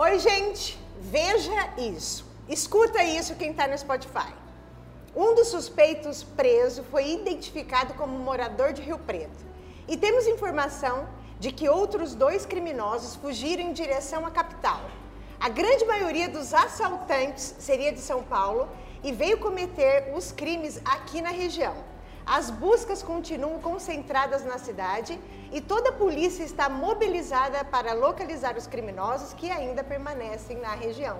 Oi, gente, veja isso. Escuta isso quem está no Spotify. Um dos suspeitos preso foi identificado como morador de Rio Preto. E temos informação de que outros dois criminosos fugiram em direção à capital. A grande maioria dos assaltantes seria de São Paulo e veio cometer os crimes aqui na região. As buscas continuam concentradas na cidade e toda a polícia está mobilizada para localizar os criminosos que ainda permanecem na região.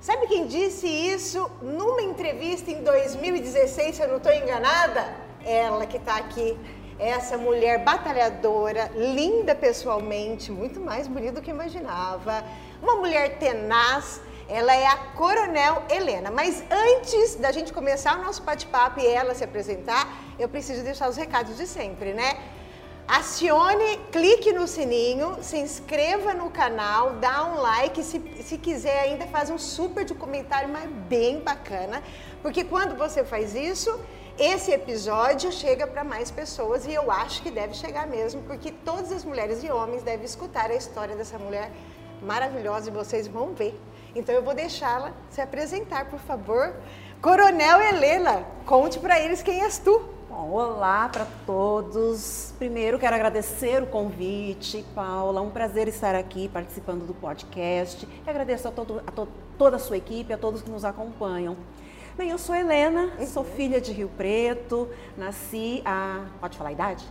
Sabe quem disse isso numa entrevista em 2016, se eu não estou enganada? Ela que está aqui, essa mulher batalhadora, linda pessoalmente, muito mais bonita do que imaginava, uma mulher tenaz, ela é a Coronel Helena. Mas antes da gente começar o nosso bate-papo e ela se apresentar, eu preciso deixar os recados de sempre, né? Acione, clique no sininho, se inscreva no canal, dá um like, se, se quiser ainda faz um super de comentário, mas bem bacana, porque quando você faz isso, esse episódio chega para mais pessoas e eu acho que deve chegar mesmo, porque todas as mulheres e homens devem escutar a história dessa mulher maravilhosa e vocês vão ver então eu vou deixá-la se apresentar, por favor. Coronel Helena, conte para eles quem és tu. Bom, olá para todos. Primeiro quero agradecer o convite, Paula. Um prazer estar aqui participando do podcast. E agradeço a, todo, a to, toda a sua equipe, a todos que nos acompanham. Bem, eu sou Helena, uhum. sou filha de Rio Preto, nasci a. Pode falar a idade?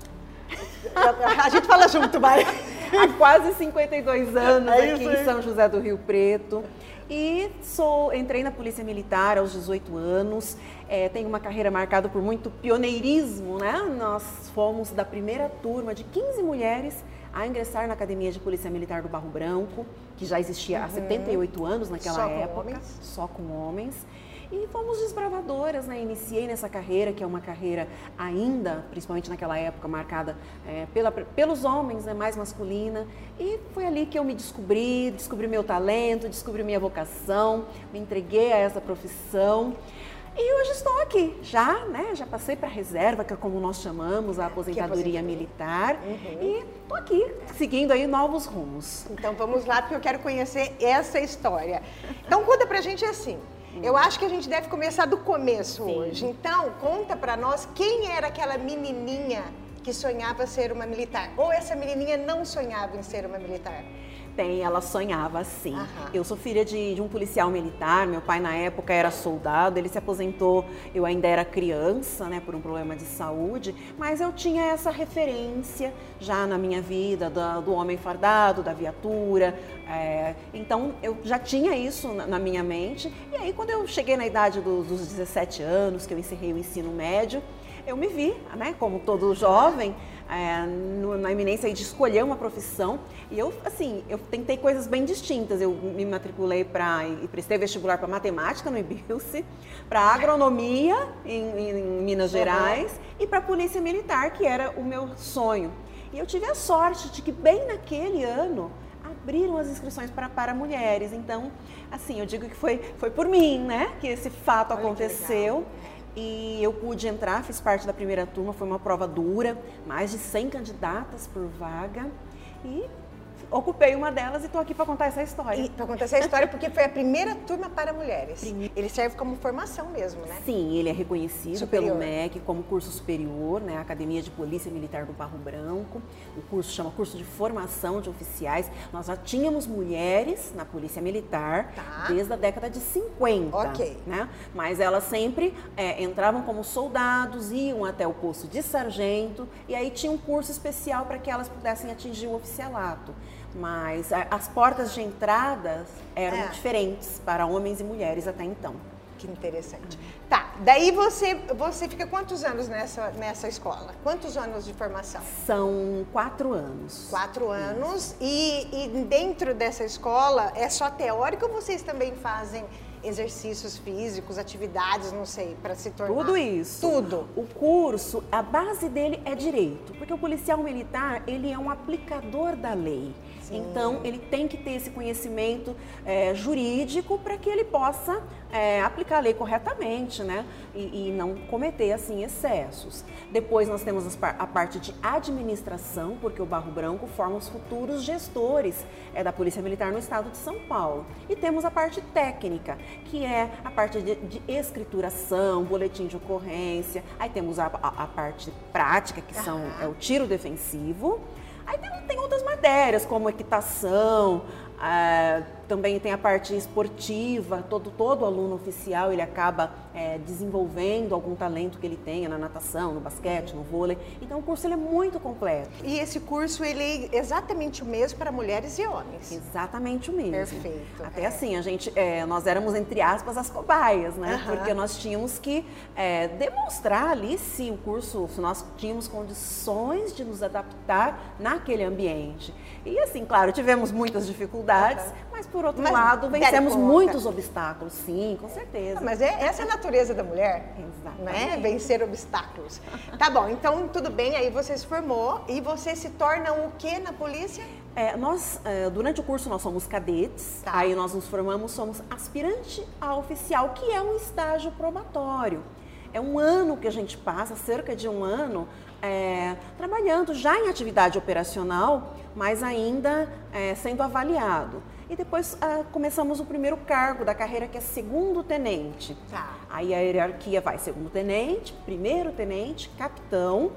A gente fala junto, vai. Há quase 52 anos é aqui em São José do Rio Preto. E sou, entrei na Polícia Militar aos 18 anos. É, tenho uma carreira marcada por muito pioneirismo, né? Nós fomos da primeira turma de 15 mulheres a ingressar na Academia de Polícia Militar do Barro Branco, que já existia uhum. há 78 anos naquela só época, com só com homens. E fomos desbravadoras, né? Iniciei nessa carreira, que é uma carreira ainda, principalmente naquela época, marcada é, pela, pelos homens, né? mais masculina. E foi ali que eu me descobri, descobri meu talento, descobri minha vocação, me entreguei a essa profissão. E hoje estou aqui, já, né? Já passei para a reserva, que é como nós chamamos, a aposentadoria militar. Uhum. E estou aqui, seguindo aí novos rumos. Então vamos lá, porque eu quero conhecer essa história. Então conta pra gente assim. Eu acho que a gente deve começar do começo Sim. hoje. Então, conta para nós quem era aquela menininha que sonhava ser uma militar. Ou essa menininha não sonhava em ser uma militar? Tem, ela sonhava sim. Eu sou filha de, de, um policial militar, meu pai na época era soldado, ele se aposentou, eu ainda era criança, né, por um problema de saúde, mas eu tinha essa referência já na minha vida do, do homem fardado, da viatura, é, então eu já tinha isso na, na, minha mente. E aí quando eu cheguei na idade do, dos 17 anos, que eu encerrei o ensino médio, eu me vi, né, como todo jovem, é, na iminência de escolher uma profissão. E eu, assim, eu tentei coisas bem distintas. Eu me matriculei para e prestei vestibular para matemática no IBILSE, para agronomia em, em, Minas Gerais uhum. e para polícia militar, que era o meu sonho. E eu tive a sorte de que bem naquele ano abriram as inscrições para, para mulheres. Então, assim, eu digo que foi, foi por mim, né, que esse fato Olha aconteceu. E eu pude entrar, fiz parte da primeira turma, foi uma prova dura, mais de 100 candidatas por vaga. E ocupei uma delas e estou aqui para contar essa história. Para contar essa história porque foi a primeira turma para mulheres. Ele serve como formação mesmo, né? Sim, ele é reconhecido superior. pelo MEC como curso superior, né? Academia de Polícia Militar do Barro Branco. O curso chama curso de formação de oficiais. Nós já tínhamos mulheres na Polícia Militar tá. desde a década de 50. Ok. Né? Mas elas sempre é, entravam como soldados, iam até o posto de sargento e aí tinha um curso especial para que elas pudessem atingir o oficialato mas as portas de entradas eram é. diferentes para homens e mulheres até então. Que interessante. Uhum. Tá, daí você, você fica quantos anos nessa, nessa escola? Quantos anos de formação? São quatro anos. Quatro anos. E, e dentro dessa escola é só teórico ou vocês também fazem exercícios físicos, atividades, não sei, para se tornar. Tudo isso. Tudo. O curso, a base dele é direito, porque o policial militar ele é um aplicador da lei. Sim. Então, ele tem que ter esse conhecimento é, jurídico para que ele possa é, aplicar a lei corretamente, né? E, e, não cometer, assim, excessos. Depois, nós temos a parte de administração, porque o Barro Branco forma os futuros gestores é, da Polícia Militar no estado de São Paulo. E temos a parte técnica, que é a parte de, de escrituração, boletim de ocorrência. Aí temos a, a, a parte prática, que são, é o tiro defensivo. Aí tem, tem outras matérias, como equitação, é, também tem a parte esportiva, todo, todo aluno oficial ele acaba é, desenvolvendo algum talento que ele tenha na natação, no basquete, no vôlei. Então o curso ele é muito completo. E esse curso ele é exatamente o mesmo para mulheres e homens? Exatamente o mesmo. Perfeito. Até é. assim, a gente, é, nós éramos entre aspas as cobaias, né? Uhum. Porque nós tínhamos que é, demonstrar ali se o curso, se nós tínhamos condições de nos adaptar naquele ambiente. E assim, claro, tivemos muitas dificuldades, uhum. mas por outro mas, lado, vencemos muitos obstáculos, sim, com certeza. mas é, essa é a natureza da mulher, Exatamente. né? Vencer obstáculos. tá bom, então tudo bem, aí você se formou e você se torna o que na polícia? É, nós, é, durante o curso, nós somos cadetes, tá. aí nós nos formamos, somos aspirante a oficial, que é um estágio probatório. É um ano que a gente passa, cerca de um ano, é, trabalhando já em atividade operacional, mas ainda é, sendo avaliado. E depois ah, começamos o primeiro cargo da carreira, que é segundo tenente. Tá. Aí a hierarquia vai segundo tenente, primeiro tenente, capitão,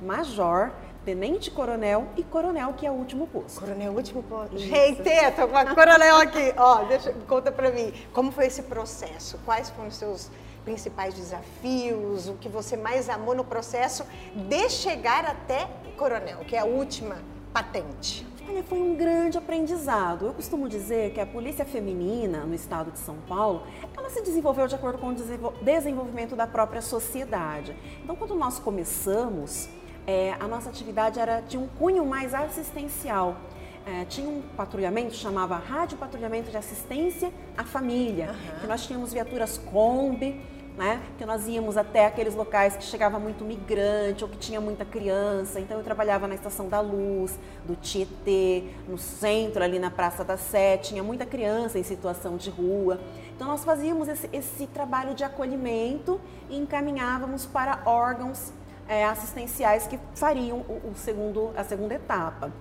major, tenente coronel e coronel, que é o último posto. Coronel, último posto. Gente, tô com a coronel aqui. Ó, deixa, conta pra mim, como foi esse processo? Quais foram os seus principais desafios? O que você mais amou no processo de chegar até coronel, que é a última patente? Olha, foi um grande aprendizado. Eu costumo dizer que a polícia feminina no estado de São Paulo, ela se desenvolveu de acordo com o desenvolvimento da própria sociedade. Então, quando nós começamos, é, a nossa atividade era tinha um cunho mais assistencial. É, tinha um patrulhamento, chamava Rádio Patrulhamento de Assistência à Família, uhum. que nós tínhamos viaturas Kombi, né? Que nós íamos até aqueles locais que chegava muito migrante ou que tinha muita criança. Então eu trabalhava na Estação da Luz, do Tietê, no centro ali na Praça da Sé, tinha muita criança em situação de rua. Então nós fazíamos esse, esse trabalho de acolhimento e encaminhávamos para órgãos é, assistenciais que fariam o, o segundo, a segunda etapa.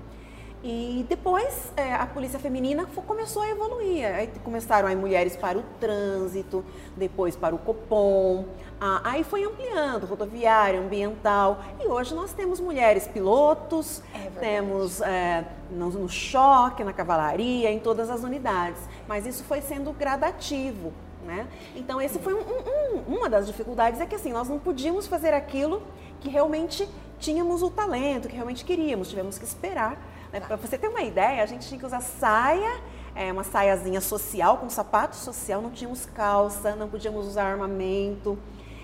E depois é, a polícia feminina começou a evoluir. Aí começaram aí mulheres para o trânsito, depois para o Copom. Ah, aí foi ampliando, rodoviária, ambiental. E hoje nós temos mulheres pilotos, é temos é, no, no choque, na cavalaria, em todas as unidades. Mas isso foi sendo gradativo. Né? Então, esse foi um, um, uma das dificuldades, é que assim, nós não podíamos fazer aquilo que realmente tínhamos o talento, que realmente queríamos, tivemos que esperar né? Para você ter uma ideia, a gente tinha que usar saia, é, uma saiazinha social, com sapato social, não tínhamos calça, não podíamos usar armamento.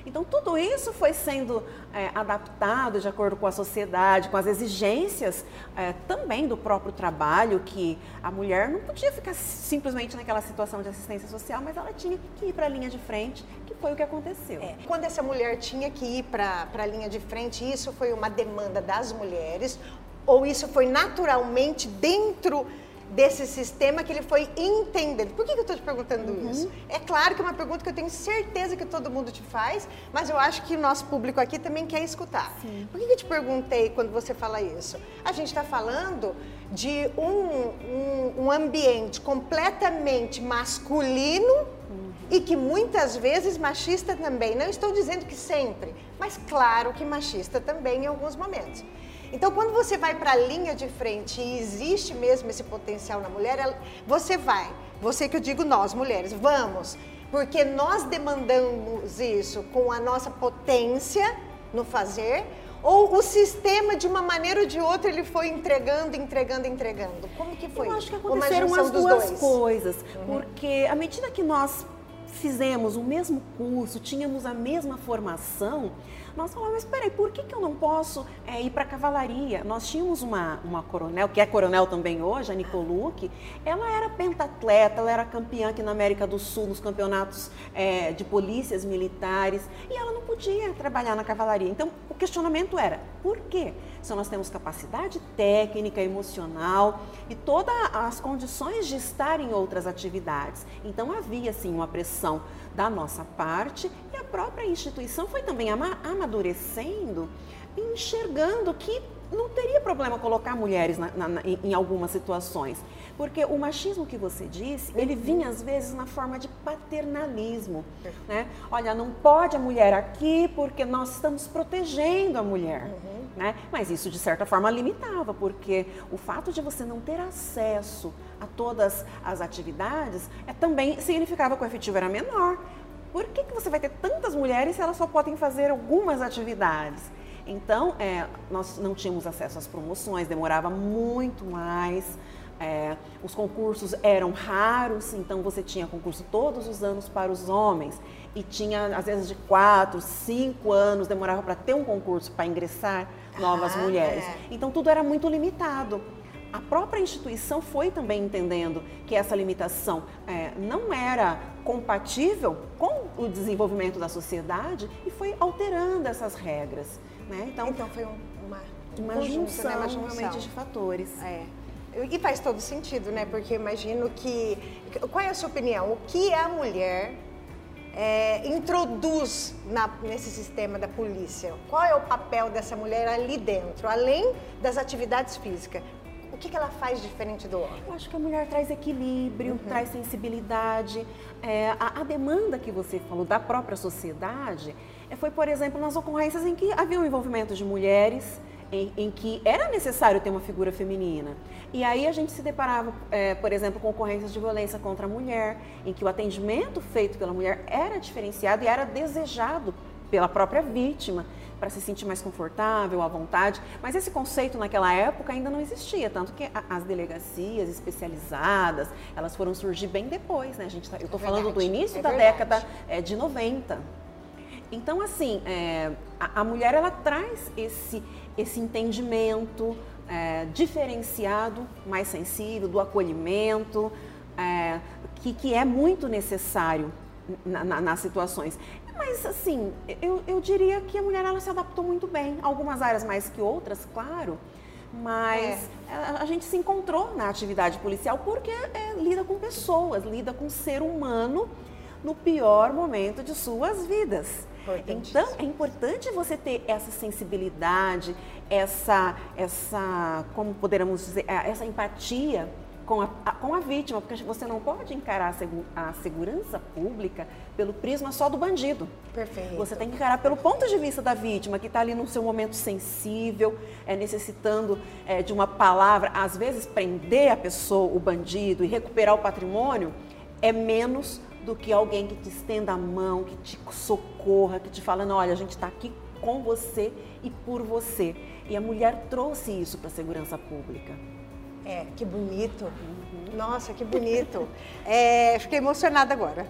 Então, tudo isso foi sendo é, adaptado de acordo com a sociedade, com as exigências é, também do próprio trabalho, que a mulher não podia ficar simplesmente naquela situação de assistência social, mas ela tinha que ir para a linha de frente, que foi o que aconteceu. É, quando essa mulher tinha que ir para a linha de frente, isso foi uma demanda das mulheres ou isso foi naturalmente dentro desse sistema que ele foi entendendo? Por que, que eu estou te perguntando uhum. isso? É claro que é uma pergunta que eu tenho certeza que todo mundo te faz, mas eu acho que o nosso público aqui também quer escutar. Sim. Por que, que eu te perguntei quando você fala isso? A gente está falando de um, um, um, ambiente completamente masculino uhum. e que muitas vezes machista também. Não estou dizendo que sempre, mas claro que machista também em alguns momentos. Então, quando você vai para a linha de frente e existe mesmo esse potencial na mulher, você vai. Você que eu digo nós, mulheres, vamos. Porque nós demandamos isso com a nossa potência no fazer, ou o sistema, de uma maneira ou de outra, ele foi entregando, entregando, entregando? Como que foi? Eu acho que aconteceram as duas dois? coisas. Uhum. Porque à medida que nós fizemos o mesmo curso, tínhamos a mesma formação, nós falamos, mas peraí, por que, que eu não posso é, ir para a cavalaria? Nós tínhamos uma, uma coronel, que é coronel também hoje, a Nicoluque, ela era pentatleta, ela era campeã aqui na América do Sul, nos campeonatos é, de polícias militares, e ela não podia trabalhar na cavalaria. Então, o questionamento era, por quê? Se nós temos capacidade técnica, emocional e todas as condições de estar em outras atividades. Então, havia, sim, uma pressão da nossa parte e a própria instituição foi também amadurecendo, enxergando que não teria problema colocar mulheres na, na, em algumas situações. Porque o machismo que você disse, ele vinha às vezes na forma de paternalismo. Né? Olha, não pode a mulher aqui porque nós estamos protegendo a mulher. Uhum. Né? Mas isso, de certa forma, limitava, porque o fato de você não ter acesso a todas as atividades é, também significava que o efetivo era menor. Por que, que você vai ter tantas mulheres se elas só podem fazer algumas atividades? Então, é, nós não tínhamos acesso às promoções, demorava muito mais. É, os concursos eram raros, então você tinha concurso todos os anos para os homens e tinha às vezes de quatro, cinco anos demorava para ter um concurso para ingressar novas ah, mulheres. É. Então tudo era muito limitado. A própria instituição foi também entendendo que essa limitação é, não era compatível com o desenvolvimento da sociedade e foi alterando essas regras. Né? Então, então foi uma, uma, junção, né? uma junção realmente de fatores. É. E faz todo sentido, né? Porque imagino que. Qual é a sua opinião? O que a mulher é, introduz na, nesse sistema da polícia? Qual é o papel dessa mulher ali dentro, além das atividades físicas? O que, que ela faz diferente do homem? Eu acho que a mulher traz equilíbrio, uhum. traz sensibilidade. É, a, a, demanda que você falou da própria sociedade foi, por exemplo, nas ocorrências em que havia o envolvimento de mulheres em, em, que era necessário ter uma figura feminina. E aí a gente se deparava, é, por exemplo, com ocorrências de violência contra a mulher, em que o atendimento feito pela mulher era diferenciado e era desejado pela própria vítima para se sentir mais confortável, à vontade. Mas esse conceito naquela época ainda não existia, tanto que as delegacias especializadas, elas foram surgir bem depois, né? A gente tá, eu estou é falando do início é da verdade. década é, de 90. Então, assim, é, a, a mulher ela traz esse esse entendimento é, diferenciado, mais sensível, do acolhimento, é, que, que é muito necessário na, na, nas situações. Mas, assim, eu, eu diria que a mulher ela se adaptou muito bem. Algumas áreas mais que outras, claro. Mas é. a, a, gente se encontrou na atividade policial porque é, lida com pessoas, lida com ser humano no pior momento de suas vidas. Então, é importante você ter essa sensibilidade, essa, essa como poderíamos dizer, essa empatia com a, com a vítima, porque você não pode encarar a, segurança pública pelo prisma só do bandido. Perfeito. Você tem que encarar pelo ponto de vista da vítima, que está ali no seu momento sensível, é, necessitando é, de uma palavra. Às vezes, prender a pessoa, o bandido, e recuperar o patrimônio é menos do que alguém que te estenda a mão, que te socorra, que te fala, não, olha, a gente está aqui com você e por você. E a mulher trouxe isso para a segurança pública. É, que bonito. Uhum. Nossa, que bonito. É, fiquei emocionada agora.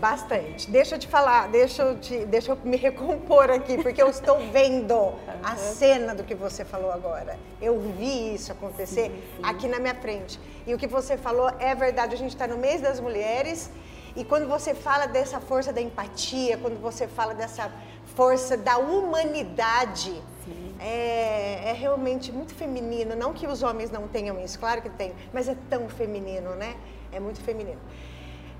Bastante. Deixa eu te falar, deixa eu, te, deixa eu me recompor aqui, porque eu estou vendo a cena do que você falou agora. Eu vi isso acontecer sim, sim. aqui na minha frente. E o que você falou é verdade. A gente está no mês das mulheres e quando você fala dessa força da empatia, quando você fala dessa força da humanidade, é, é, realmente muito feminino. Não que os homens não tenham isso, claro que tem, mas é tão feminino, né? É muito feminino.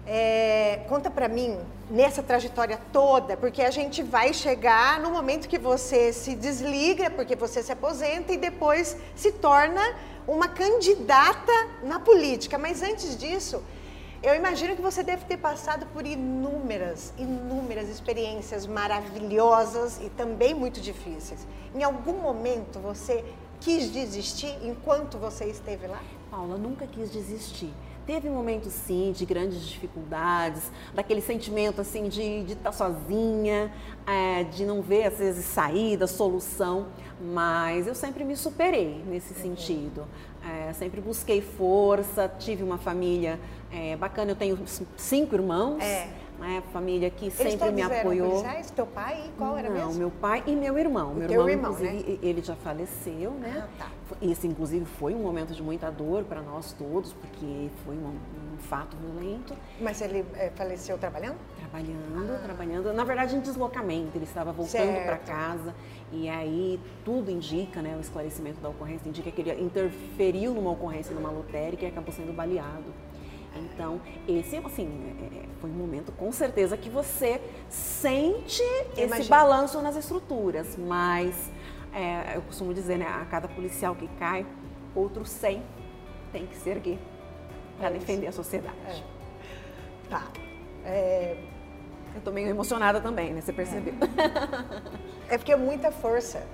É, conta para mim nessa trajetória toda, porque a gente vai chegar no momento que você se desliga, porque você se aposenta e depois se torna uma candidata na política. Mas antes disso, eu imagino que você deve ter passado por inúmeras, inúmeras experiências maravilhosas e também muito difíceis. Em algum momento você quis desistir enquanto você esteve lá? Paula, nunca quis desistir. Teve momentos, sim, de grandes dificuldades, daquele sentimento, assim, de estar tá sozinha, é, de não ver, às vezes, saída, solução, mas eu sempre me superei nesse uhum. sentido. É, sempre busquei força, tive uma família é, bacana, eu tenho cinco irmãos. É. né? Família que sempre me apoiou. Policiais? Teu pai? Qual era mesmo? Não, meu pai e meu irmão. O meu irmão, irmão, né? ele já faleceu, né? Ah, tá. Esse, inclusive, foi um momento de muita dor para nós todos, porque foi um fato violento. Mas ele é, faleceu trabalhando? Trabalhando, ah. trabalhando. Na verdade, em deslocamento. Ele estava voltando para casa e aí tudo indica, né? O esclarecimento da ocorrência indica que ele interferiu numa ocorrência numa lotérica e acabou sendo baleado. Então, esse, assim, é, é, foi um momento com certeza que você sente esse Imagina. balanço nas estruturas, mas é, eu costumo dizer, né, a cada policial que cai, outro 100 tem que se erguer para é defender a sociedade. É. Tá. É... Eu tô meio emocionada também, né? Você percebeu? É, porque é muita força.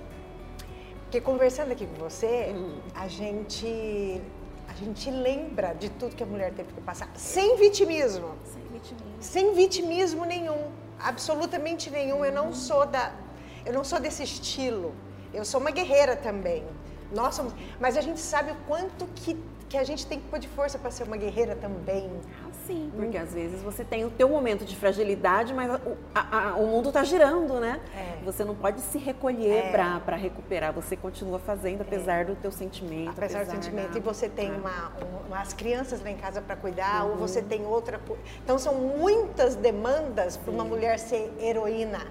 Porque conversando aqui com você, hum. a gente a gente lembra de tudo que a mulher teve que passar, sem vitimismo. Sem vitimismo. Sem vitimismo nenhum, absolutamente nenhum. Uhum. Eu não sou da, eu não sou desse estilo. Eu sou uma guerreira também. Nós somos, mas a gente sabe o quanto que que a gente tem que pôr de força para ser uma guerreira também. Ah, sim, porque hum. às vezes você tem o teu momento de fragilidade, mas o, a, a, o mundo está girando, né? É. Você não pode se recolher é. para recuperar, você continua fazendo apesar é. do teu sentimento. Apesar, apesar do sentimento. Da... E você tem é. uma, uma, as crianças lá em casa para cuidar, uhum. ou você tem outra... Então são muitas demandas para uma mulher ser heroína.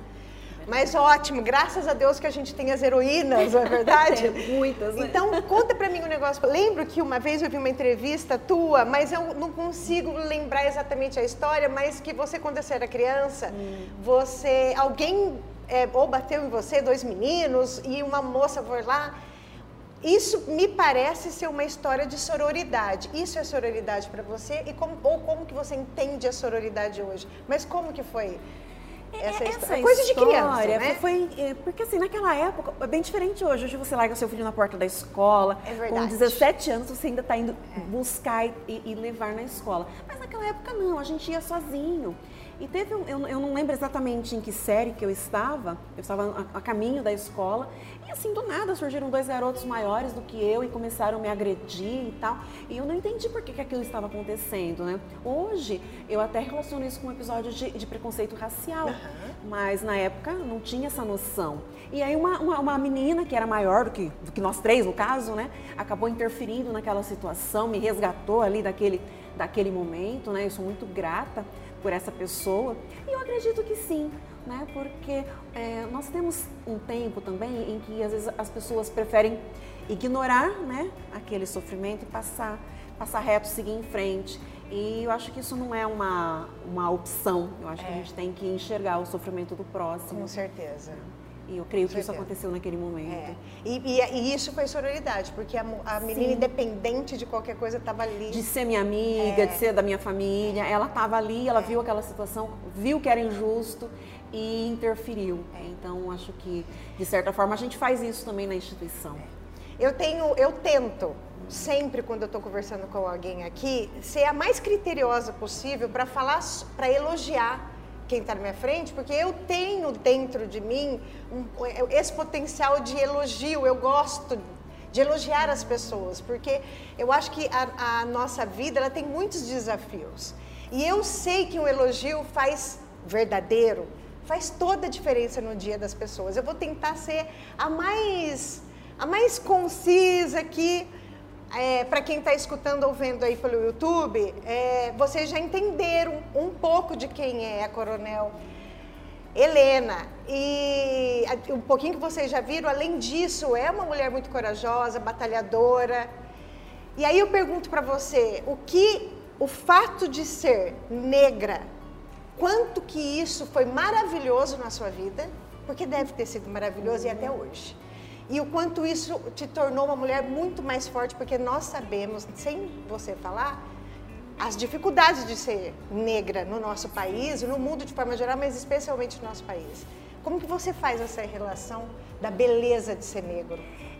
Mas ótimo, graças a Deus que a gente tem as heroínas, não é verdade? é, muitas, né? Então, conta pra mim um negócio. Lembro que uma vez eu vi uma entrevista tua, mas eu não consigo lembrar exatamente a história, mas que você, quando você era criança, hum. você. Alguém é, ou bateu em você, dois meninos, e uma moça foi lá. Isso me parece ser uma história de sororidade. Isso é sororidade para você? E como, ou como que você entende a sororidade hoje? Mas como que foi? Essa, é, essa coisa de criança, né? Foi, é, porque assim, naquela época, é bem diferente hoje. Hoje você larga seu filho na porta da escola. É verdade. Com 17 anos você ainda está indo é. buscar e, e, levar na escola. Mas naquela época não, a gente ia sozinho. E teve um, eu, eu não lembro exatamente em que série que eu estava, eu estava a, a, caminho da escola, e assim, do nada surgiram dois garotos maiores do que eu e começaram a me agredir e tal. E eu não entendi por que, que aquilo estava acontecendo, né? Hoje, eu até relaciono isso com um episódio de, de preconceito racial, uhum. mas na época não tinha essa noção. E aí uma, uma, uma, menina que era maior do que, do que nós três, no caso, né? Acabou interferindo naquela situação, me resgatou ali daquele, daquele momento, né? Eu sou muito grata por essa pessoa? E eu acredito que sim, né? Porque é, nós temos um tempo também em que às vezes as pessoas preferem ignorar, né, aquele sofrimento e passar, passar reto, seguir em frente. E eu acho que isso não é uma, uma opção. Eu acho é. que a é. gente tem que enxergar o sofrimento do próximo. Com certeza. E eu creio que isso aconteceu naquele momento. É. E, e, e, isso foi sororidade, porque a, a menina, Sim. independente de qualquer coisa, estava ali. De ser minha amiga, é. de ser da minha família, ela estava ali, ela é. viu aquela situação, viu que era injusto e interferiu. É. Então, acho que, de certa forma, a gente faz isso também na instituição. É. Eu tenho, eu tento, sempre quando eu estou conversando com alguém aqui, ser a mais criteriosa possível para falar, para elogiar quem está na minha frente, porque eu tenho dentro de mim um, esse potencial de elogio. Eu gosto de elogiar as pessoas, porque eu acho que a, a nossa vida ela tem muitos desafios. E eu sei que um elogio faz verdadeiro, faz toda a diferença no dia das pessoas. Eu vou tentar ser a mais a mais concisa aqui é, para quem está escutando ou vendo aí pelo YouTube, é, vocês já entenderam um pouco de quem é a Coronel Helena. E um pouquinho que vocês já viram, além disso, é uma mulher muito corajosa, batalhadora. E aí eu pergunto para você, o que o fato de ser negra, quanto que isso foi maravilhoso na sua vida? Porque deve ter sido maravilhoso e até hoje e o quanto isso te tornou uma mulher muito mais forte, porque nós sabemos, sem você falar, as dificuldades de ser negra no nosso país, no mundo de forma geral, mas especialmente no nosso país. Como que você faz essa relação da beleza de ser negro?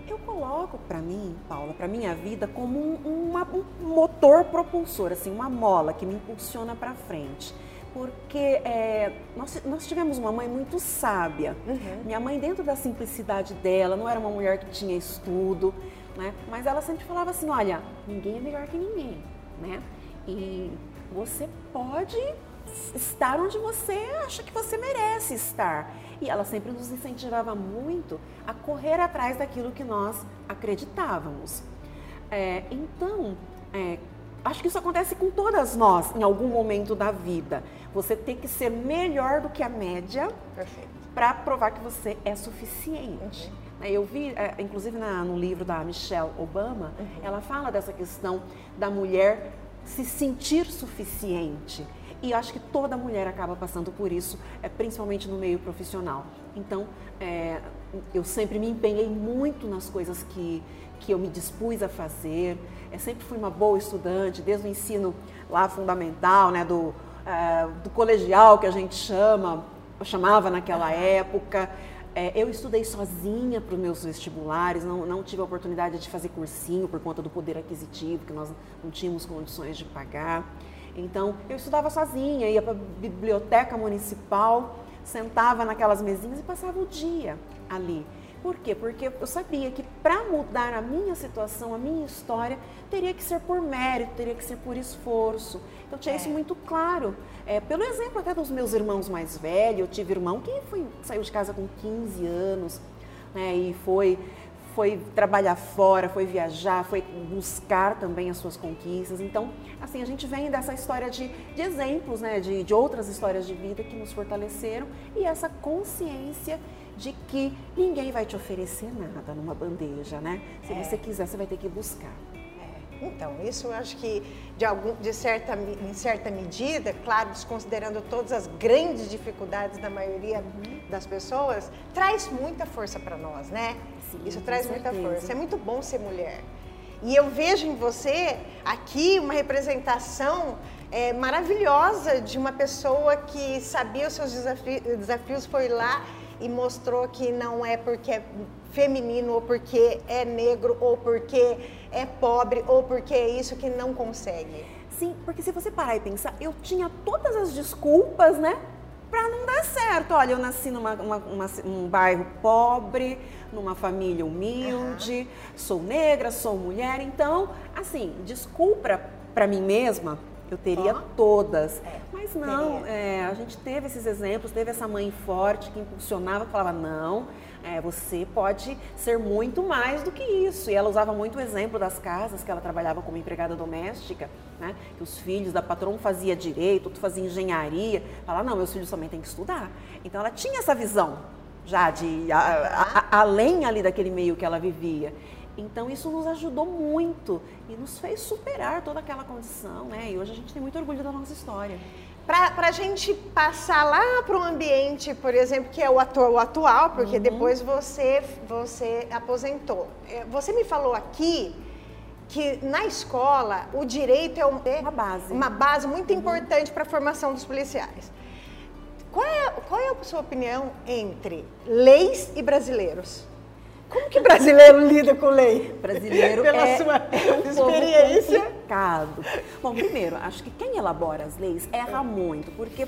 Eu coloco para mim, Paula, para minha vida como um, um motor propulsor, assim, uma mola que me impulsiona para frente porque é, nós, nós tivemos uma mãe muito sábia. Uhum. Minha mãe, dentro da simplicidade dela, não era uma mulher que tinha estudo, né? mas ela sempre falava assim: olha, ninguém é melhor que ninguém, né? E você pode estar onde você acha que você merece estar. E ela sempre nos incentivava muito a correr atrás daquilo que nós acreditávamos. É, então, é, acho que isso acontece com todas nós em algum momento da vida. Você tem que ser melhor do que a média para provar que você é suficiente. Uhum. Eu vi, é, inclusive no livro da Michelle Obama, uhum. ela fala dessa questão da mulher se sentir suficiente. E acho que toda mulher acaba passando por isso, é, principalmente no meio profissional. Então, é, eu sempre me empenhei muito nas coisas que, que eu me dispus a fazer. Eu sempre fui uma boa estudante, desde o ensino lá fundamental, né, do, é, do colegial que a gente chama, chamava naquela época. É, eu estudei sozinha para os meus vestibulares, não, não tive a oportunidade de fazer cursinho por conta do poder aquisitivo, que nós não tínhamos condições de pagar. Então, eu estudava sozinha, ia para a biblioteca municipal, sentava naquelas mesinhas e passava o dia ali. Por quê? Porque eu sabia que para mudar a minha situação, a minha história, teria que ser por mérito, teria que ser por esforço. Então tinha é. isso muito claro. É, pelo exemplo até dos meus irmãos mais velhos, eu tive irmão que foi, saiu de casa com 15 anos né, e foi foi trabalhar fora, foi viajar, foi buscar também as suas conquistas. Então, assim, a gente vem dessa história de, de exemplos, né, de, de outras histórias de vida que nos fortaleceram e essa consciência de que ninguém vai te oferecer nada numa bandeja, né? Se é. você quiser, você vai ter que buscar. Então, isso eu acho que de, algum, de certa, em certa medida, claro, desconsiderando todas as grandes dificuldades da maioria uhum. das pessoas, traz muita força para nós, né? Sim, isso traz muita força. É muito bom ser mulher. E eu vejo em você aqui uma representação é, maravilhosa de uma pessoa que sabia os seus desafios, desafios, foi lá e mostrou que não é porque é feminino ou porque é negro ou porque é pobre ou porque é isso que não consegue. Sim, porque se você parar e pensar, eu tinha todas as desculpas, né? Para não dar certo. Olha, eu nasci numa uma, uma, um bairro pobre, numa família humilde, uhum. sou negra, sou mulher. Então, assim, desculpa para mim mesma, eu teria todas. É, Mas não, é, a gente teve esses exemplos, teve essa mãe forte que impulsionava, que falava, não, é, você pode ser muito mais do que isso. E ela usava muito o exemplo das casas que ela trabalhava como empregada doméstica, né? que os filhos da patrona fazia direito, outro fazia engenharia. Ela, não, meus filhos também têm que estudar. Então ela tinha essa visão já de a, a, a, além ali daquele meio que ela vivia. Então isso nos ajudou muito e nos fez superar toda aquela condição, né? E hoje a gente tem muito orgulho da nossa história. Para a gente passar lá para um ambiente, por exemplo, que é o, atu o atual, porque uhum. depois você, você aposentou. É, você me falou aqui que na escola o direito é uma base, uma base muito uhum. importante para a formação dos policiais. Qual é, qual é a sua opinião entre leis e brasileiros? Como que brasileiro lida com lei? Brasileiro Pela é, sua é um experiência. complicado. Bom, primeiro, acho que quem elabora as leis erra muito, porque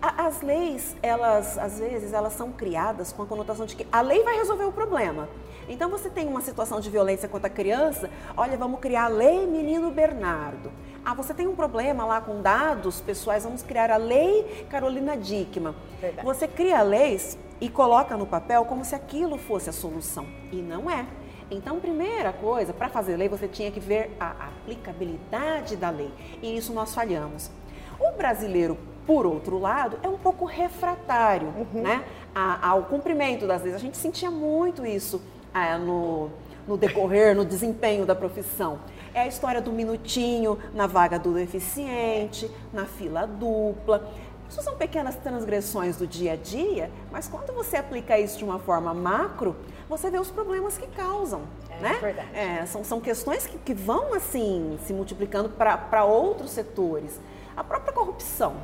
as leis, elas, às vezes, elas são criadas com a conotação de que a lei vai resolver o problema. Então, você tem uma situação de violência contra a criança, olha, vamos criar a lei Menino Bernardo. Ah, você tem um problema lá com dados pessoais, vamos criar a lei Carolina Dickman. Verdade. Você cria leis e coloca no papel como se aquilo fosse a solução. E não é. Então, primeira coisa, para fazer lei, você tinha que ver a aplicabilidade da lei. E isso nós falhamos. O brasileiro, por outro lado, é um pouco refratário uhum. né, ao cumprimento das leis. A gente sentia muito isso ah, no, no decorrer, no desempenho da profissão. É a história do minutinho na vaga do deficiente, na fila dupla. Isso são pequenas transgressões do dia a dia, mas quando você aplica isso de uma forma macro, você vê os problemas que causam. É né? verdade. É, são, são questões que, que vão assim se multiplicando para outros setores. A própria corrupção.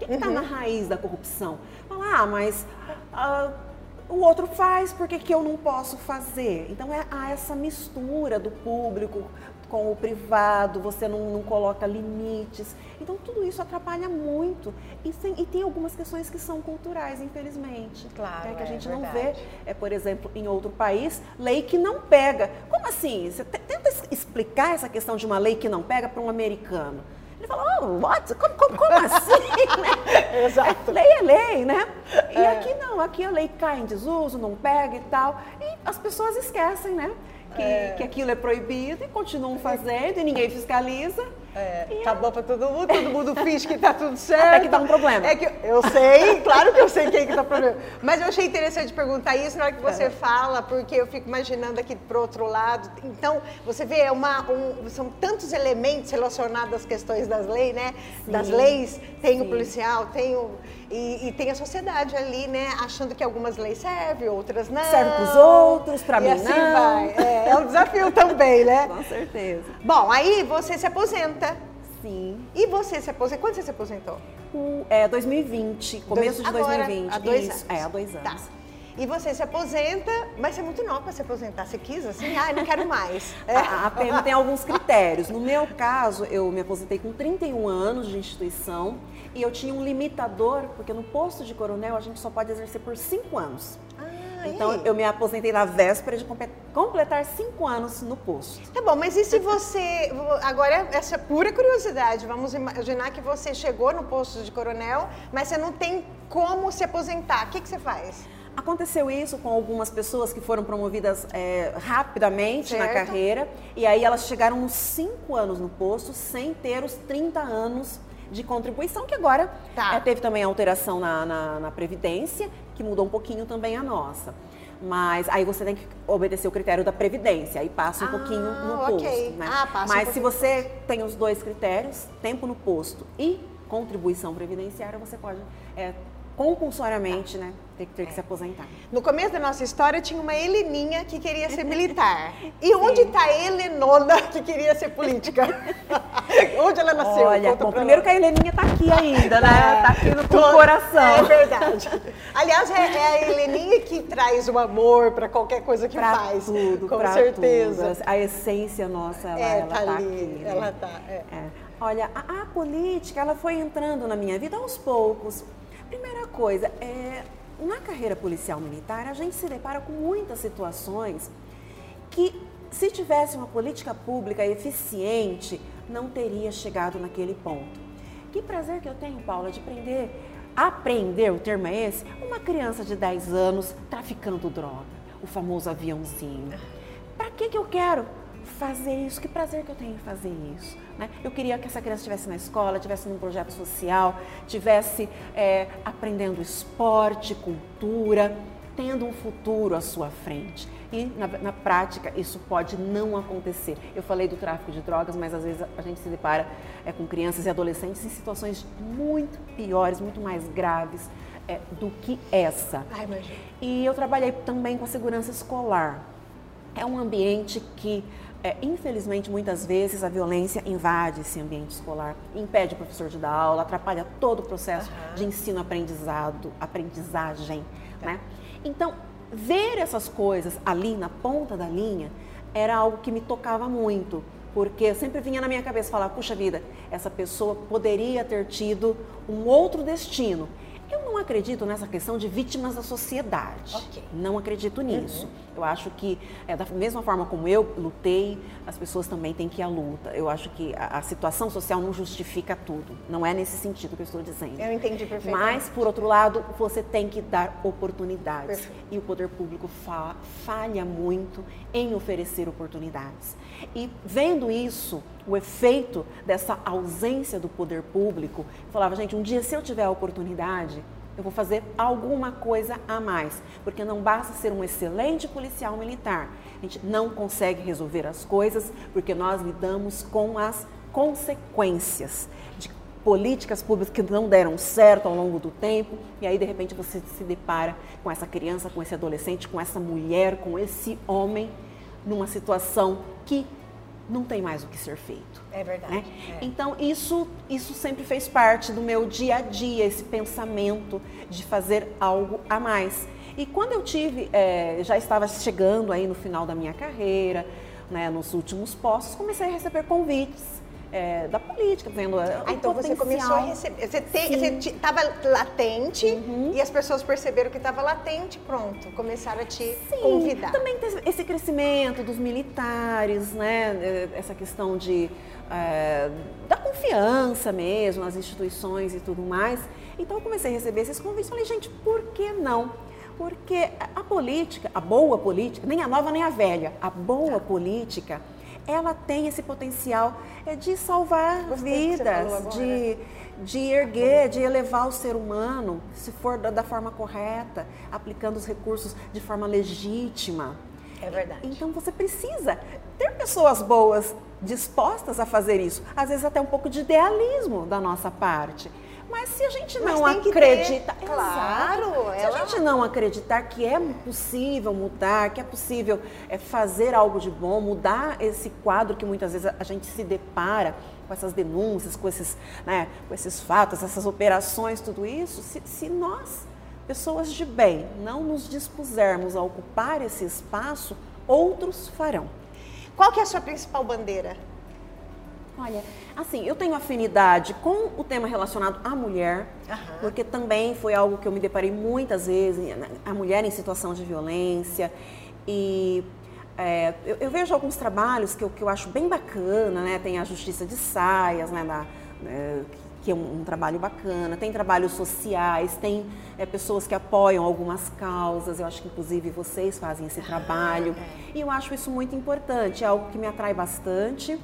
O que está uhum. na raiz da corrupção? Falar, ah, mas ah, o outro faz, por que, que eu não posso fazer? Então é, há essa mistura do público com o privado, você não, não coloca limites. Então, tudo isso atrapalha muito. E, sem, e, tem algumas questões que são culturais, infelizmente. Claro. É, que a é gente é, não vê, é, por exemplo, em outro país, lei que não pega. Como assim? Você tenta explicar essa questão de uma lei que não pega para um americano. Ele falou, oh, what? Como, como, como assim? né? Exato. Lei é lei, né? E é. aqui não, aqui a lei cai em desuso, não pega e tal. E as pessoas esquecem, né? Que, é. que aquilo é proibido e continuam fazendo e ninguém fiscaliza. É, e acabou para todo mundo, todo mundo finge que está tudo certo. Até que dá um problema. É que eu sei, claro que eu sei quem que tá problema. Mas eu achei interessante perguntar isso na hora que você é. fala, porque eu fico imaginando aqui pro outro lado. Então, você vê, é uma, um, são tantos elementos relacionados às questões das leis, né? Sim. Das leis, tem Sim. o policial, tem o. E, e, tem a sociedade ali, né? Achando que algumas leis servem, outras não. Serve para os outros, para mim assim não. Vai. É, é um desafio também, né? Com certeza. Bom, aí você se aposenta. Sim. E você se aposentou? Quando você se aposentou? O, é, 2020, começo Dois, de agora, 2020. Há dois Isso, anos. É, há dois anos. Tá. E você se aposenta, mas você é muito nova para se aposentar. Você quis assim? Ah, não quero mais. É. A, a PM tem alguns critérios. No meu caso, eu me aposentei com 31 anos de instituição e eu tinha um limitador, porque no posto de coronel a gente só pode exercer por 5 anos. Então eu me aposentei na véspera de completar cinco anos no posto. Tá bom, mas e se você. Agora, essa é pura curiosidade. Vamos imaginar que você chegou no posto de coronel, mas você não tem como se aposentar. O que, que você faz? Aconteceu isso com algumas pessoas que foram promovidas é, rapidamente certo. na carreira e aí elas chegaram nos 5 anos no posto sem ter os 30 anos de contribuição, que agora tá. é, teve também alteração na, na, na, Previdência, que mudou um pouquinho também a nossa. Mas aí você tem que obedecer o critério da Previdência, aí passa um ah, pouquinho no okay. posto. Né? Ah, passa Mas um se você tem os dois critérios, tempo no posto e contribuição previdenciária, você pode é, compulsoriamente, né, ter, ter que se aposentar. No começo da nossa história tinha uma Heleninha que queria ser militar. E onde está a Helenona que queria ser política? onde ela nasceu? Olha, bom, primeiro que a Heleninha está aqui ainda, né? Está aqui no coração. É verdade. Aliás, é, é, a Heleninha que traz o amor para qualquer coisa que pra faz. Tudo, com certeza. Tudo. A essência nossa, ela, é, ela tá, tá ali. Aqui, né? Ela tá. É. É. Olha, a, a política, ela foi entrando na minha vida aos poucos. Primeira coisa, é, na carreira policial militar, a gente se depara com muitas situações que, se tivesse uma política pública eficiente, não teria chegado naquele ponto. Que prazer que eu tenho, Paula, de aprender, aprender, o termo é esse, uma criança de 10 anos traficando droga, o famoso aviãozinho. Para que, que eu quero? Fazer isso, que prazer que eu tenho em fazer isso. Né? Eu queria que essa criança estivesse na escola, estivesse num projeto social, estivesse é, aprendendo esporte, cultura, tendo um futuro à sua frente. E na, na, prática isso pode não acontecer. Eu falei do tráfico de drogas, mas às vezes a gente se depara é, com crianças e adolescentes em situações muito piores, muito mais graves é, do que essa. Ai, e eu trabalhei também com a segurança escolar. É um ambiente que é, infelizmente, muitas vezes a violência invade esse ambiente escolar, impede o professor de dar aula, atrapalha todo o processo uhum. de ensino-aprendizado, aprendizagem. Tá. Né? Então, ver essas coisas ali na ponta da linha era algo que me tocava muito, porque sempre vinha na minha cabeça falar: puxa vida, essa pessoa poderia ter tido um outro destino. Eu não acredito nessa questão de vítimas da sociedade. Okay. Não acredito nisso. Uhum. Eu acho que, é, da mesma forma como eu lutei, as pessoas também têm que ir à luta. Eu acho que a, a, situação social não justifica tudo. Não é nesse sentido que eu estou dizendo. Eu entendi perfeitamente. Mas, por outro lado, você tem que dar oportunidades. Perfeito. E o poder público fa falha muito em oferecer oportunidades. E vendo isso, o efeito dessa ausência do poder público, falava, gente, um dia se eu tiver a oportunidade, eu vou fazer alguma coisa a mais, porque não basta ser um excelente policial militar. A gente não consegue resolver as coisas porque nós lidamos com as consequências de políticas públicas que não deram certo ao longo do tempo, e aí de repente você se depara com essa criança, com esse adolescente, com essa mulher, com esse homem numa situação que não tem mais o que ser feito. É verdade. Né? É. Então, isso, isso sempre fez parte do meu dia a dia, esse pensamento de fazer algo a mais. E quando eu tive, é, já estava chegando aí no final da minha carreira, né, nos últimos postos, comecei a receber convites é, da política, vendo ah, então você começou a receber, você estava latente uhum. e as pessoas perceberam que estava latente, pronto, começaram a te Sim, convidar. Também esse crescimento dos militares, né, é, essa questão de é, da confiança mesmo nas instituições e tudo mais. Então eu comecei a receber esses convites falei, gente, por que não? Porque a política, a boa política, nem a nova nem a velha, a boa tá. política, ela tem esse potencial é, de salvar Gostei vidas, de, de erguer, de elevar o ser humano, se for da, da forma correta, aplicando os recursos de forma legítima. É verdade. Então você precisa ter pessoas boas dispostas a fazer isso. Às vezes até um pouco de idealismo da nossa parte. Mas se a gente não acredita, ter, claro, se ela... a gente não acreditar que é possível mudar, que é possível é, fazer algo de bom, mudar esse quadro que muitas vezes a gente se depara com essas denúncias, com esses, né, com esses fatos, essas operações, tudo isso, se, se nós, pessoas de bem, não nos dispusermos a ocupar esse espaço, outros farão. Qual que é a sua principal bandeira? Olha, assim, eu tenho afinidade com o tema relacionado à mulher, uhum. porque também foi algo que eu me deparei muitas vezes, a mulher em situação de violência. E é, eu, eu, vejo alguns trabalhos que eu, que eu acho bem bacana, né? Tem a Justiça de Saias, né? Da, é, que é um, um, trabalho bacana, tem trabalhos sociais, tem é, pessoas que apoiam algumas causas, eu acho que inclusive vocês fazem esse trabalho. Ah. E eu acho isso muito importante, é algo que me atrai bastante.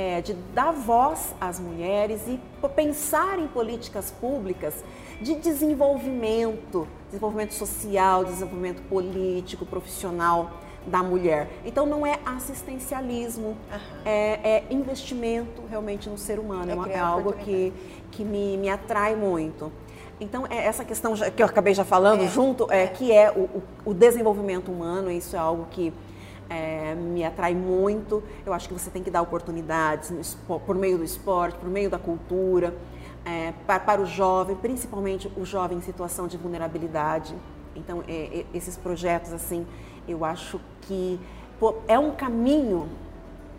É, de dar voz às mulheres e pensar em políticas públicas de desenvolvimento, desenvolvimento social, desenvolvimento político, profissional da mulher. Então não é assistencialismo, é, é, investimento realmente no ser humano. É, uma, é algo que, que me, me atrai muito. Então, é essa questão que eu acabei já falando é, junto, é, é, que é o, o, desenvolvimento humano, isso é algo que é, me atrai muito. Eu acho que você tem que dar oportunidades no, por meio do esporte, por meio da cultura, é, para, para, o jovem, principalmente o jovem em situação de vulnerabilidade. Então, é, é, esses projetos, assim, eu acho que pô, é um caminho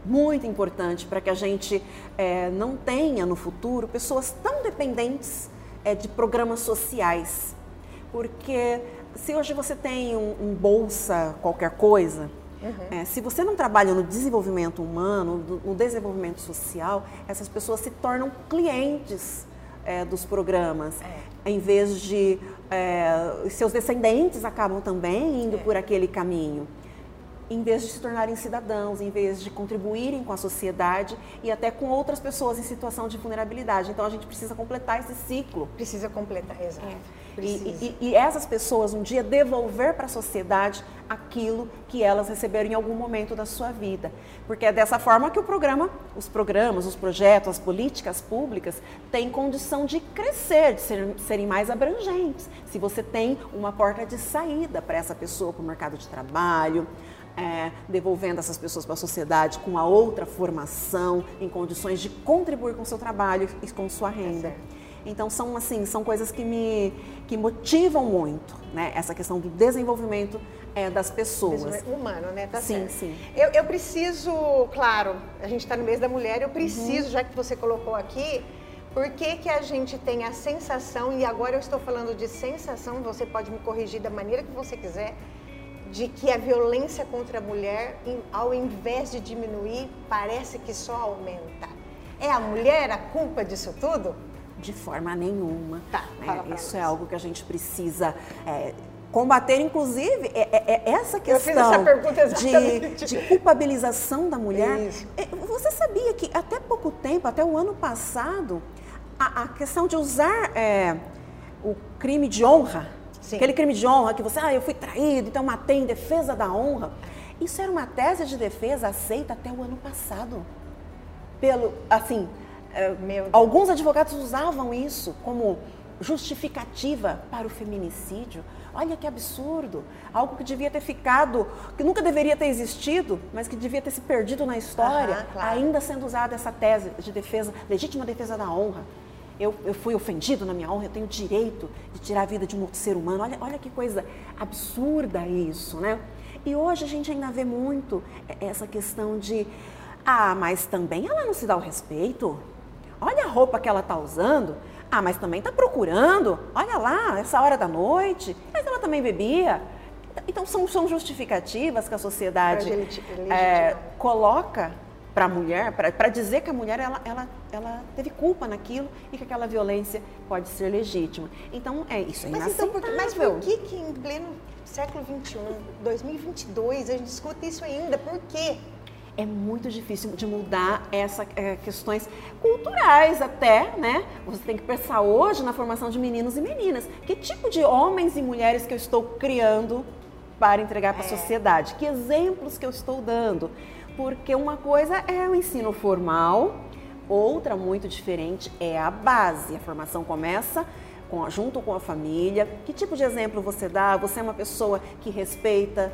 muito importante para que a gente é, não tenha no futuro pessoas tão dependentes é, de programas sociais. Porque se hoje você tem um, um bolsa qualquer coisa, uhum. é, se você não trabalha no desenvolvimento humano, no desenvolvimento social, essas pessoas se tornam clientes é, dos programas, é. em vez de é, seus descendentes acabam também indo é. por aquele caminho em vez de se tornarem cidadãos, em vez de contribuírem com a sociedade e até com outras pessoas em situação de vulnerabilidade. Então a gente precisa completar esse ciclo. Precisa completar, exato. É. E, e, e, essas pessoas um dia devolver para a sociedade aquilo que elas receberam em algum momento da sua vida. Porque é dessa forma que o programa, os programas, os projetos, as políticas públicas têm condição de crescer, de ser, serem mais abrangentes. Se você tem uma porta de saída para essa pessoa para o mercado de trabalho, é, devolvendo essas pessoas para a sociedade com a outra formação, em condições de contribuir com o seu trabalho e com sua renda. Então são assim, são coisas que me que motivam muito, né? Essa questão do desenvolvimento é, das pessoas. Humano, né? Tá sim, certo. sim. Eu, eu preciso, claro, a gente está no mês da mulher, eu preciso, uhum. já que você colocou aqui, por que, que a gente tem a sensação, e agora eu estou falando de sensação, você pode me corrigir da maneira que você quiser, de que a violência contra a mulher, ao invés de diminuir, parece que só aumenta. É a mulher a culpa disso tudo? De forma nenhuma. Tá, né? Isso é algo que a gente precisa é, combater, inclusive, é, é, é essa questão essa de, de, culpabilização da mulher. Isso. É, você sabia que até pouco tempo, até o ano passado, a, a questão de usar é, o crime de honra Sim. Aquele crime de honra que você, ah, eu fui traído, então matei em defesa da honra. Isso era uma tese de defesa aceita até o ano passado. Pelo, assim, é, alguns advogados usavam isso como justificativa para o feminicídio. Olha que absurdo! Algo que devia ter ficado, que nunca deveria ter existido, mas que devia ter se perdido na história, claro. ainda sendo usada essa tese de defesa, legítima defesa da honra eu, eu fui ofendido na minha honra, eu tenho direito de tirar a vida de um outro ser humano. Olha, olha que coisa absurda isso, né? E hoje a gente ainda vê muito essa questão de Ah, mas também ela não se dá o respeito. Olha a roupa que ela está usando. Ah, mas também está procurando. Olha lá, essa hora da noite. Mas ela também bebia. Então são, são justificativas que a sociedade é, coloca para a mulher, para dizer que a mulher ela, ela, ela teve culpa naquilo e que aquela violência pode ser legítima. Então, é isso é mas, então, por, mas por que, que em pleno século XXI, 2022, a gente escuta isso ainda? Por quê? É muito difícil de mudar essas é, questões culturais até, né? Você tem que pensar hoje na formação de meninos e meninas. Que tipo de homens e mulheres que eu estou criando para entregar para a é. sociedade? Que exemplos que eu estou dando? Porque uma coisa é o ensino formal, outra muito diferente é a base. A formação começa com, junto com a família. Que tipo de exemplo você dá? Você é uma pessoa que respeita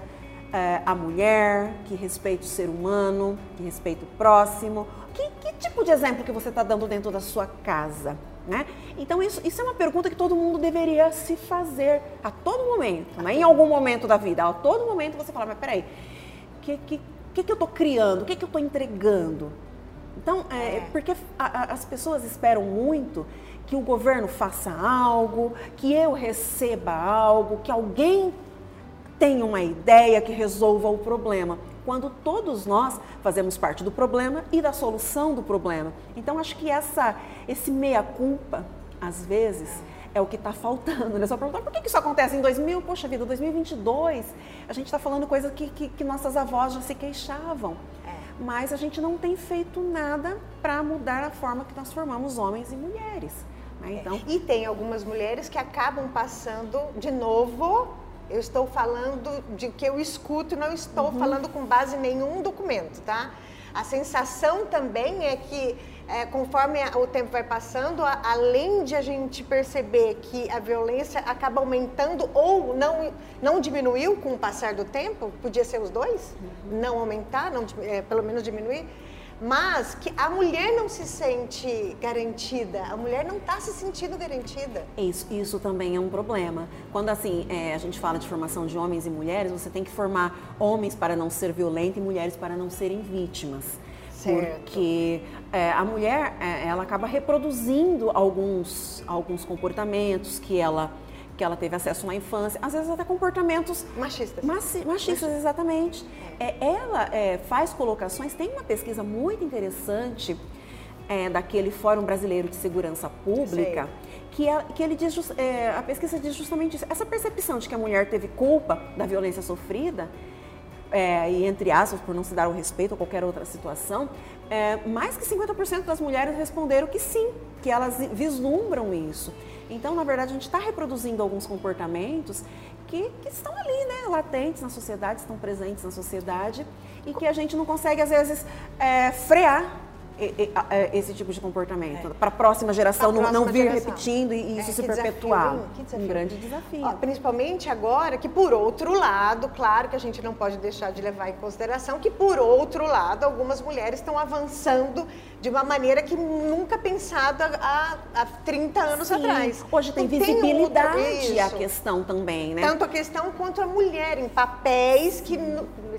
é, a mulher, que respeita o ser humano, que respeita o próximo? Que, que tipo de exemplo que você está dando dentro da sua casa? Né? Então, isso, isso é uma pergunta que todo mundo deveria se fazer a todo momento, né? em algum momento da vida. A todo momento você fala, mas peraí, o que, que, que, que eu estou criando? O que, que eu estou entregando? Então, é, é. porque a, a, as pessoas esperam muito que o governo faça algo, que eu receba algo, que alguém tem uma ideia que resolva o problema, quando todos nós fazemos parte do problema e da solução do problema. Então acho que essa, esse meia-culpa, às vezes, é o que está faltando. Né? Só perguntar por que, que isso acontece em 2000, poxa vida, 2022, a gente está falando coisas que, que, que, nossas avós já se queixavam. É. Mas a gente não tem feito nada para mudar a forma que nós formamos homens e mulheres. Né? É. Então... E tem algumas mulheres que acabam passando de novo eu estou falando de que eu escuto, não estou uhum. falando com base em nenhum documento, tá? A sensação também é que, é, conforme o tempo vai passando, a, além de a gente perceber que a violência acaba aumentando ou não, não diminuiu com o passar do tempo, podia ser os dois, uhum. não aumentar, não, é, pelo menos diminuir, mas que a mulher não se sente garantida, a mulher não está se sentindo garantida. Isso, isso também é um problema. Quando assim é, a gente fala de formação de homens e mulheres, você tem que formar homens para não ser violento e mulheres para não serem vítimas. Certo. Porque é, a mulher é, ela acaba reproduzindo alguns, alguns comportamentos que ela que ela teve acesso na infância, às vezes até comportamentos machistas. Maci machistas, exatamente. É, ela é, faz colocações, tem uma pesquisa muito interessante é, daquele Fórum Brasileiro de Segurança Pública, que, é, que ele diz, é, a pesquisa diz justamente isso, essa percepção de que a mulher teve culpa da violência sofrida, é, e entre aspas, por não se dar o respeito ou qualquer outra situação, é, mais que 50% das mulheres responderam que sim, que elas vislumbram isso. Então, na verdade, a gente está reproduzindo alguns comportamentos que, que, estão ali, né, latentes na sociedade, estão presentes na sociedade e que a gente não consegue, às vezes, é, frear esse tipo de comportamento, é. para a próxima geração não, não vir geração. repetindo e, isso é, se perpetuar. Desafio, um grande desafio. Ó, principalmente agora que, por outro lado, claro que a gente não pode deixar de levar em consideração que, por outro lado, algumas mulheres estão avançando de uma maneira que nunca pensada há, há 30 anos Sim. atrás. Hoje tem então, visibilidade tem a questão também, né? Tanto a questão quanto a mulher em papéis que,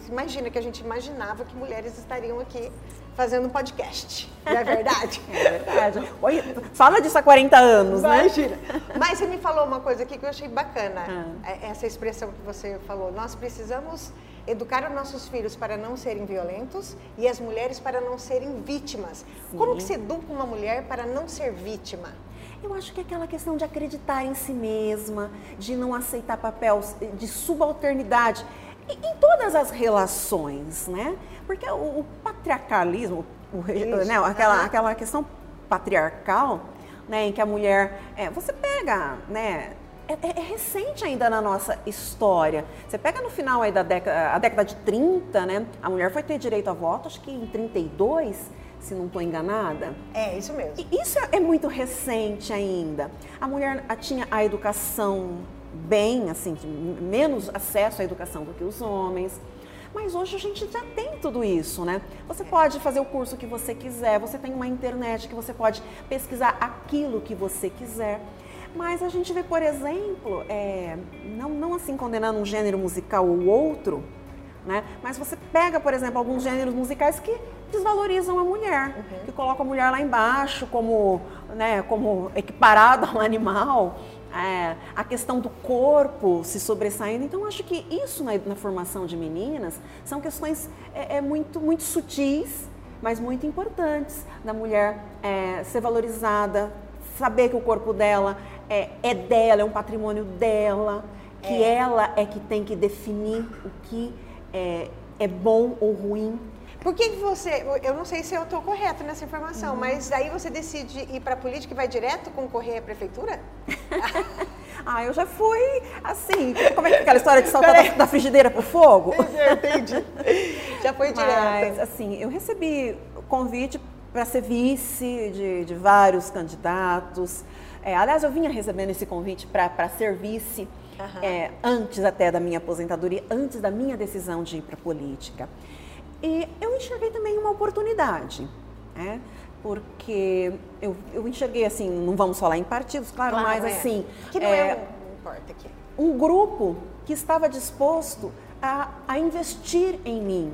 imagina, que a gente imaginava que mulheres estariam aqui fazendo um podcast. Não é verdade? é verdade. Oi, fala disso há 40 anos, né? Imagina. Mas você me falou uma coisa aqui que eu achei bacana. Ah. É, essa expressão que você falou. Nós precisamos educar os nossos filhos para não serem violentos e as mulheres para não serem vítimas. Sim. Como que se educa uma mulher para não ser vítima? Eu acho que é aquela questão de acreditar em si mesma, de não aceitar papéis de subalternidade em todas as relações, né? Porque o, o patriarcalismo, o, né, aquela, aquela questão patriarcal, né, em que a mulher, é, você pega, né, é, é, é, recente ainda na nossa história. Você pega no final aí da década, a década de 30, né, a mulher foi ter direito a voto, acho que em 32, se não estou enganada. É, isso mesmo. E isso é muito recente ainda. A mulher tinha a educação bem, assim, menos acesso à educação do que os homens. Mas hoje a gente já tem tudo isso, né? Você pode fazer o curso que você quiser, você tem uma internet que você pode pesquisar aquilo que você quiser. Mas a gente vê, por exemplo, é, não, não assim condenando um gênero musical ou outro, né? Mas você pega, por exemplo, alguns gêneros musicais que desvalorizam a mulher, uhum. que colocam a mulher lá embaixo como, né, como equiparada a um animal. É, a questão do corpo se sobressaindo. Então, acho que isso na, na formação de meninas são questões é, é, muito, muito sutis, mas muito importantes da mulher é, ser valorizada, saber que o corpo dela é, é dela, é um patrimônio dela, que é. ela é que tem que definir o que é, é bom ou ruim. Por que você, eu não sei se eu estou correto nessa informação, uhum. mas aí você decide ir para a política e vai direto concorrer à prefeitura? ah, eu já fui assim, como é que é aquela história de saltar da, da frigideira pro fogo? Entendi, já foi direto. Mas, assim, eu recebi convite para ser vice de, de vários candidatos. É, aliás, eu vinha recebendo esse convite para ser vice uhum. é, antes até da minha aposentadoria, antes da minha decisão de ir para a política. E eu enxerguei também uma oportunidade, né? porque eu, eu enxerguei assim, não vamos falar em partidos, claro, claro mas é. assim. Que não, é, é, importa aqui. Um grupo que estava disposto a, a investir em mim,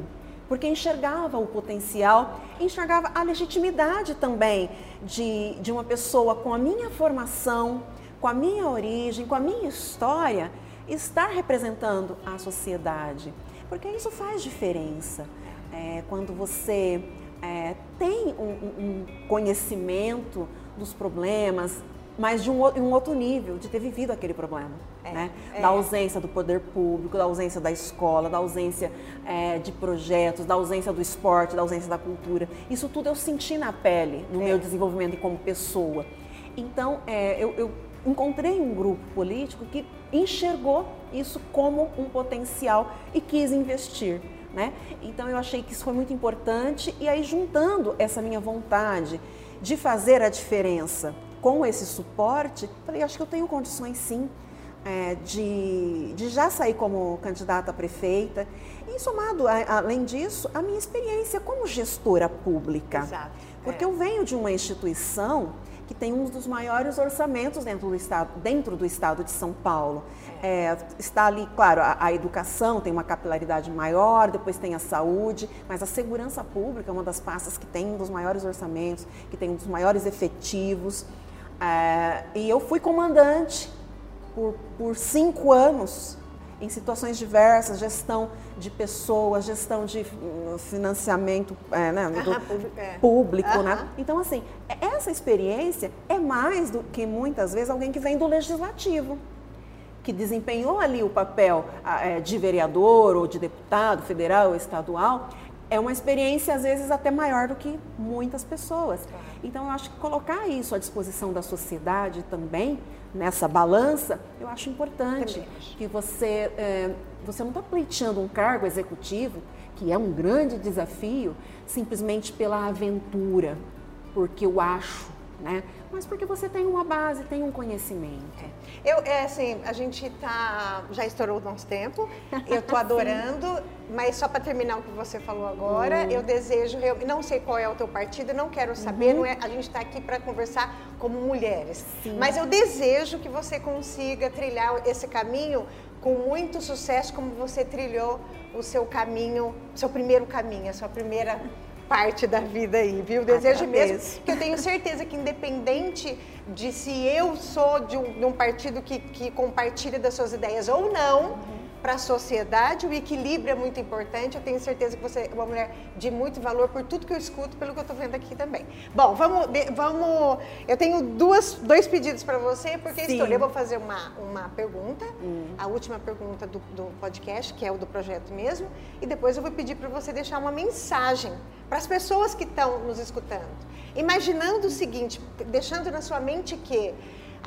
porque enxergava o potencial, enxergava a legitimidade também de, de uma pessoa com a minha formação, com a minha origem, com a minha história, estar representando a sociedade. Porque isso faz diferença. É, quando você é, tem um, um, conhecimento dos problemas, mas de um, um, outro nível, de ter vivido aquele problema. É, né? É. Da ausência do poder público, da ausência da escola, da ausência é, de projetos, da ausência do esporte, da ausência da cultura. Isso tudo eu senti na pele, no é. meu desenvolvimento como pessoa. Então, eu, eu encontrei um grupo político que enxergou isso como um potencial e quis investir. Né? Então eu achei que isso foi muito importante e aí juntando essa minha vontade de fazer a diferença com esse suporte, falei, acho que eu tenho condições sim é, de, de já sair como candidata a prefeita e somado, a, além disso, a minha experiência como gestora pública. Exato. Porque é. eu venho de uma instituição que tem um dos maiores orçamentos dentro do estado, dentro do estado de São Paulo. É, está ali, claro, a, a, educação tem uma capilaridade maior, depois tem a saúde, mas a segurança pública é uma das pastas que tem um dos maiores orçamentos, que tem um dos maiores efetivos. É, e eu fui comandante por, por cinco anos em situações diversas, gestão de pessoas, gestão de hum, financiamento é, né, é. público, né? Então, assim, essa experiência é mais do que muitas vezes alguém que vem do legislativo, que desempenhou ali o papel é, de vereador ou de deputado federal ou estadual, é uma experiência às vezes até maior do que muitas pessoas. Então, eu acho que colocar isso à disposição da sociedade também nessa balança, eu acho importante que você, é, você não está pleiteando um cargo executivo, que é um grande desafio, simplesmente pela aventura, porque eu acho, né? Mas porque você tem uma base, tem um conhecimento. Eu, é assim, a gente tá, já estourou o nosso tempo, eu estou adorando, mas só para terminar o que você falou agora, uhum. eu desejo, eu não sei qual é o teu partido, não quero saber, uhum. não é, a gente está aqui para conversar como mulheres, Sim. mas eu desejo que você consiga trilhar esse caminho com muito sucesso, como você trilhou o seu caminho, seu primeiro caminho, a sua primeira parte da vida aí, viu? Desejo mesmo que eu tenho certeza que independente de se eu sou de um, de um partido que, que, compartilha das suas ideias ou não, para a sociedade, o equilíbrio é muito importante. Eu tenho certeza que você é uma mulher de muito valor por tudo que eu escuto, pelo que eu estou vendo aqui também. Bom, vamos, vamos. Eu tenho duas, dois pedidos para você, porque Sim. estou. Eu vou fazer uma, uma pergunta, hum. a última pergunta do, do podcast, que é o do projeto mesmo, e depois eu vou pedir para você deixar uma mensagem para as pessoas que estão nos escutando. Imaginando o seguinte, deixando na sua mente que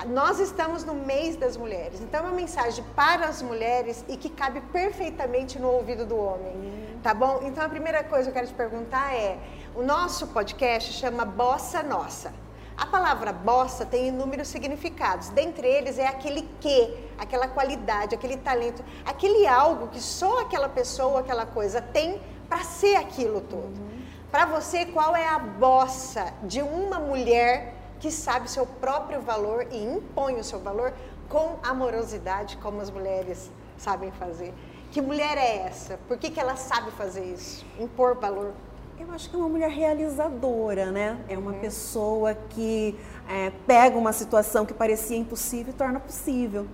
nós estamos no mês das mulheres, então é uma mensagem para as mulheres e que cabe perfeitamente no ouvido do homem, tá bom? Então a primeira coisa que eu quero te perguntar é: o nosso podcast chama Bossa Nossa. A palavra bossa tem inúmeros significados. Dentre eles é aquele que, aquela qualidade, aquele talento, aquele algo que só aquela pessoa, aquela coisa tem para ser aquilo tudo. Uhum. Para você, qual é a bossa de uma mulher que sabe seu próprio valor e impõe o seu valor com amorosidade, como as mulheres sabem fazer. Que mulher é essa? Por que, que ela sabe fazer isso? Impor valor. Eu acho que é uma mulher realizadora, né? É uma uhum. pessoa que é, pega uma situação que parecia impossível e torna possível.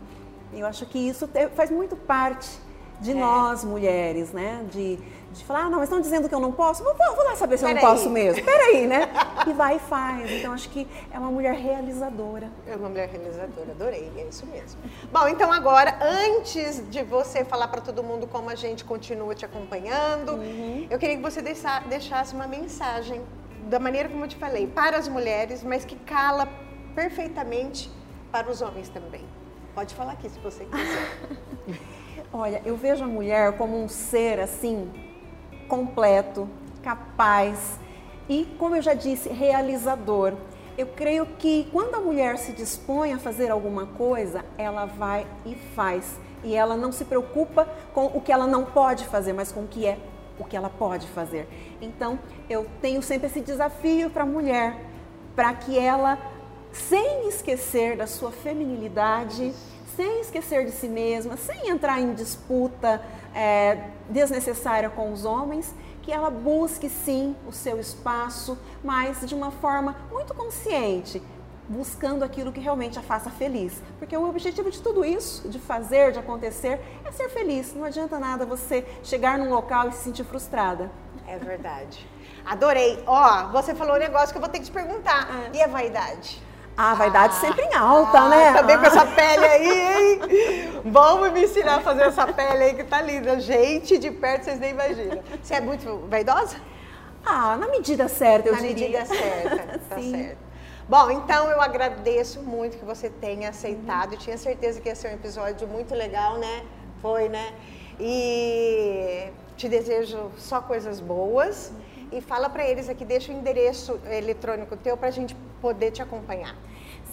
Eu acho que isso faz muito parte de é. nós mulheres, né? De, de falar, ah, não, mas estão dizendo que eu não posso? Vou, vou lá saber se Pera eu não aí. posso mesmo. Peraí, né? E vai e faz. Então, acho que é uma mulher realizadora. É uma mulher realizadora, adorei, é isso mesmo. Bom, então agora, antes de você falar para todo mundo como a gente continua te acompanhando, uhum. eu queria que você deixasse uma mensagem, da maneira como eu te falei, para as mulheres, mas que cala perfeitamente para os homens também. Pode falar aqui se você quiser. Olha, eu vejo a mulher como um ser assim, completo, capaz e, como eu já disse, realizador. Eu creio que quando a mulher se dispõe a fazer alguma coisa, ela vai e faz. E ela não se preocupa com o que ela não pode fazer, mas com o que é o que ela pode fazer. Então, eu tenho sempre esse desafio para a mulher, para que ela, sem esquecer da sua feminilidade, sem esquecer de si mesma, sem entrar em disputa é, desnecessária com os homens, que ela busque sim o seu espaço, mas de uma forma muito consciente, buscando aquilo que realmente a faça feliz. Porque o objetivo de tudo isso, de fazer, de acontecer, é ser feliz. Não adianta nada você chegar num local e se sentir frustrada. É verdade. Adorei. Ó, você falou um negócio que eu vou ter que te perguntar. Ah. E a vaidade? A vaidade ah, sempre em alta, ah, né? Também com essa pele aí, hein? Vamos me ensinar a fazer essa pele aí que tá linda. Gente, de perto vocês nem imaginam. Você é muito vaidosa? Ah, na medida certa, eu na diria. Na medida certa, tá Sim. certo. Bom, então eu agradeço muito que você tenha aceitado. Eu tinha certeza que ia ser um episódio muito legal, né? Foi, né? E te desejo só coisas boas e fala para eles aqui, deixa o endereço eletrônico teu para a gente poder te acompanhar.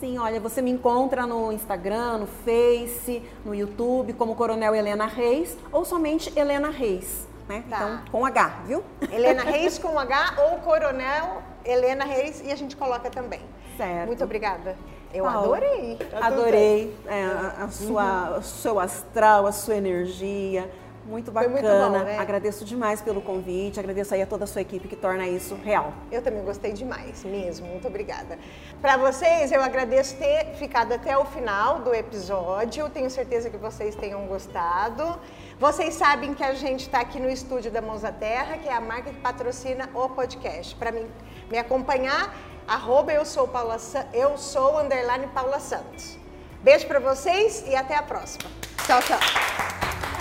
Sim, olha, você me encontra no Instagram, no Face, no YouTube, como Coronel Helena Reis ou somente Helena Reis, né? Tá. Então, com H, viu? Helena Reis com H ou Coronel Helena Reis e a gente coloca também. Certo. Muito obrigada. Eu Paulo, adorei. Adorei é, a, a sua, uhum. o seu astral, a sua energia muito bacana. Muito bom, né? Agradeço demais pelo convite, agradeço aí a toda a sua equipe que torna isso real. Eu também gostei demais, mesmo. Muito obrigada. Para vocês, eu agradeço ter ficado até o final do episódio. Tenho certeza que vocês tenham gostado. Vocês sabem que a gente está aqui no estúdio da Mãos da Terra, que é a marca que patrocina o podcast. Para mim me acompanhar, arroba eu sou Paula, eu sou underline Paula Santos. Beijo para vocês e até a próxima. Tchau, tchau.